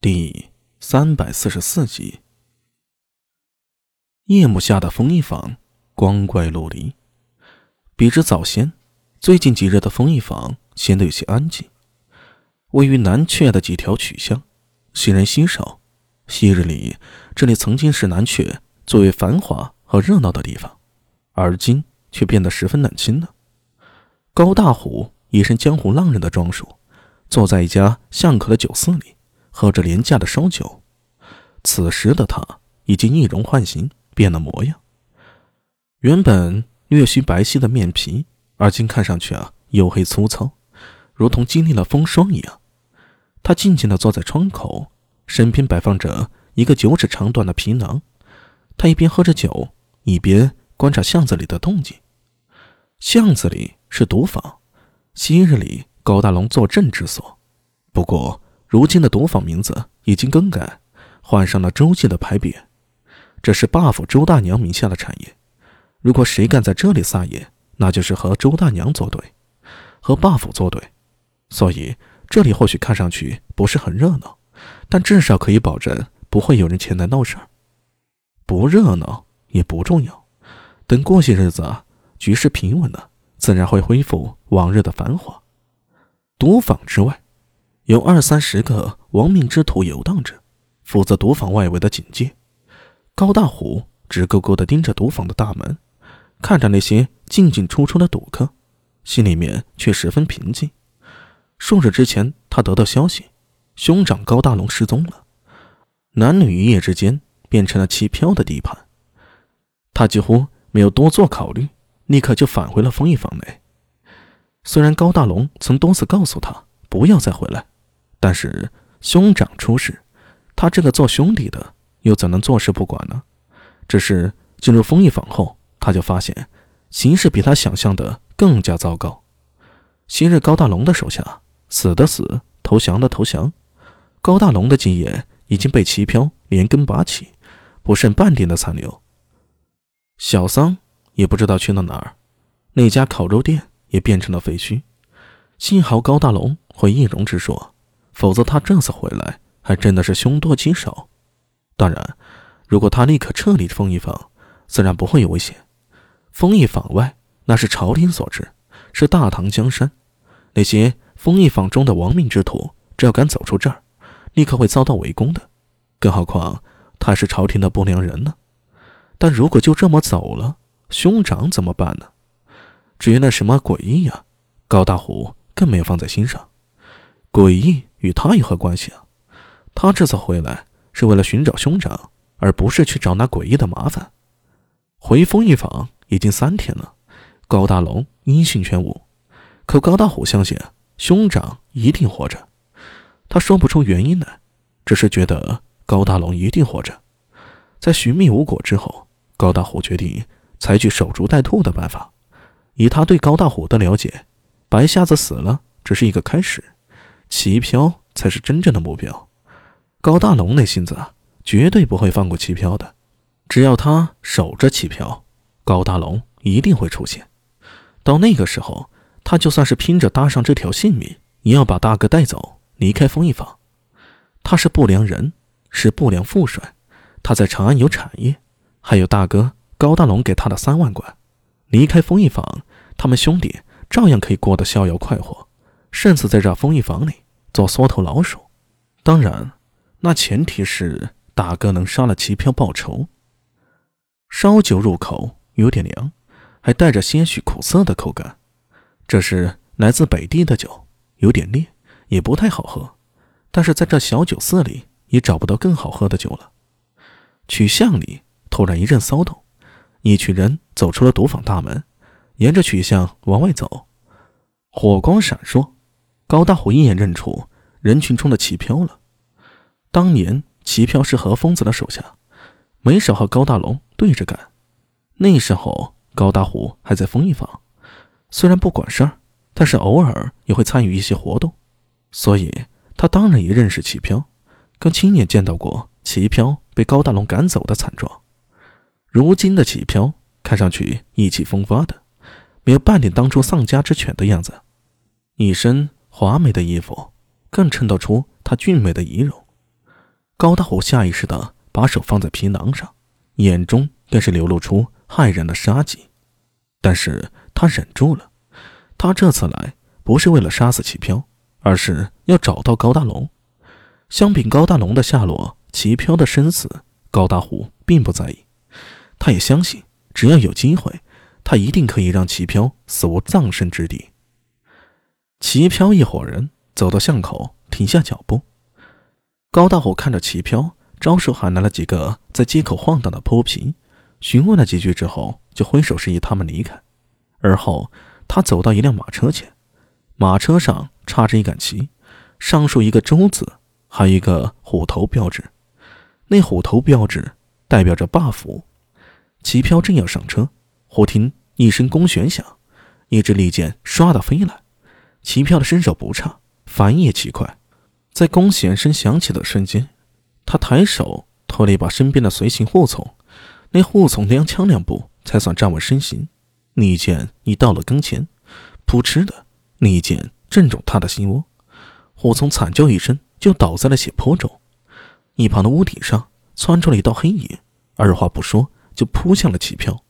第三百四十四集。夜幕下的风衣坊，光怪陆离。比之早先，最近几日的风衣坊显得有些安静。位于南阙的几条曲巷，行人稀少。昔日里，这里曾经是南阙最为繁华和热闹的地方，而今却变得十分冷清了。高大虎一身江湖浪人的装束，坐在一家巷口的酒肆里。喝着廉价的烧酒，此时的他已经易容换形，变了模样。原本略须白皙的面皮，而今看上去啊，黝黑粗糙，如同经历了风霜一样。他静静地坐在窗口，身边摆放着一个九尺长短的皮囊。他一边喝着酒，一边观察巷子里的动静。巷子里是赌坊，昔日里高大龙坐镇之所。不过。如今的赌坊名字已经更改，换上了周记的牌匾。这是 buff 周大娘名下的产业。如果谁敢在这里撒野，那就是和周大娘作对，和 buff 作对。所以这里或许看上去不是很热闹，但至少可以保证不会有人前来闹事儿。不热闹也不重要，等过些日子，局势平稳了，自然会恢复往日的繁华。赌坊之外。有二三十个亡命之徒游荡着，负责赌坊外围的警戒。高大虎直勾勾地盯着赌坊的大门，看着那些进进出出的赌客，心里面却十分平静。数日之前，他得到消息，兄长高大龙失踪了，男女一夜之间变成了弃票的地盘。他几乎没有多做考虑，立刻就返回了封印坊内。虽然高大龙曾多次告诉他不要再回来。但是兄长出事，他这个做兄弟的又怎能坐视不管呢？只是进入丰益坊后，他就发现形势比他想象的更加糟糕。昔日高大龙的手下死的死，投降的投降，高大龙的基业已经被齐飘连根拔起，不剩半点的残留。小桑也不知道去了哪儿，那家烤肉店也变成了废墟。幸好高大龙会易容之说。否则，他这次回来还真的是凶多吉少。当然，如果他立刻撤离丰益坊，自然不会有危险。丰益坊外那是朝廷所治，是大唐江山。那些丰益坊中的亡命之徒，只要敢走出这儿，立刻会遭到围攻的。更何况他是朝廷的不良人呢？但如果就这么走了，兄长怎么办呢？至于那什么诡异啊，高大虎更没有放在心上。诡异。与他有何关系啊？他这次回来是为了寻找兄长，而不是去找那诡异的麻烦。回风一坊已经三天了，高大龙音讯全无。可高大虎相信兄长一定活着，他说不出原因来，只是觉得高大龙一定活着。在寻觅无果之后，高大虎决定采取守株待兔的办法。以他对高大虎的了解，白瞎子死了只是一个开始。齐飘才是真正的目标，高大龙那性子啊，绝对不会放过齐飘的。只要他守着齐飘，高大龙一定会出现。到那个时候，他就算是拼着搭上这条性命，也要把大哥带走，离开风一坊。他是不良人，是不良副帅，他在长安有产业，还有大哥高大龙给他的三万贯。离开风一坊，他们兄弟照样可以过得逍遥快活。甚至在这封印房里做缩头老鼠，当然，那前提是大哥能杀了齐飘报仇。烧酒入口有点凉，还带着些许苦涩的口感。这是来自北地的酒，有点烈，也不太好喝。但是在这小酒肆里也找不到更好喝的酒了。曲巷里突然一阵骚动，一群人走出了赌坊大门，沿着曲巷往外走，火光闪烁。高大虎一眼认出人群中的齐飘了。当年齐飘是何疯子的手下，没少和高大龙对着干。那时候高大虎还在封印坊，虽然不管事儿，但是偶尔也会参与一些活动，所以他当然也认识齐飘，更亲眼见到过齐飘被高大龙赶走的惨状。如今的齐飘看上去意气风发的，没有半点当初丧家之犬的样子，一身。华美的衣服更衬得出她俊美的仪容。高大虎下意识的把手放在皮囊上，眼中更是流露出骇人的杀机。但是他忍住了，他这次来不是为了杀死齐飘，而是要找到高大龙。相比高大龙的下落，齐飘的生死，高大虎并不在意。他也相信，只要有机会，他一定可以让齐飘死无葬身之地。齐飘一伙人走到巷口，停下脚步。高大虎看着齐飘，招手喊来了几个在街口晃荡的泼皮，询问了几句之后。就挥手示意他们离开，而后他走到一辆马车前，马车上插着一杆旗，上竖一个“周”字，还有一个虎头标志。那虎头标志代表着霸府。齐飘正要上车，忽听一声弓弦响，一支利箭唰的飞来。齐飘的身手不差，反应也奇快，在弓弦声响起的瞬间，他抬手拖了一把身边的随行护从，那护从踉跄两步。才算站稳身形，利剑已到了跟前，扑哧的，利剑正中他的心窝，火从惨叫一声就倒在了血泊中。一旁的屋顶上窜出了一道黑影，二话不说就扑向了齐飘。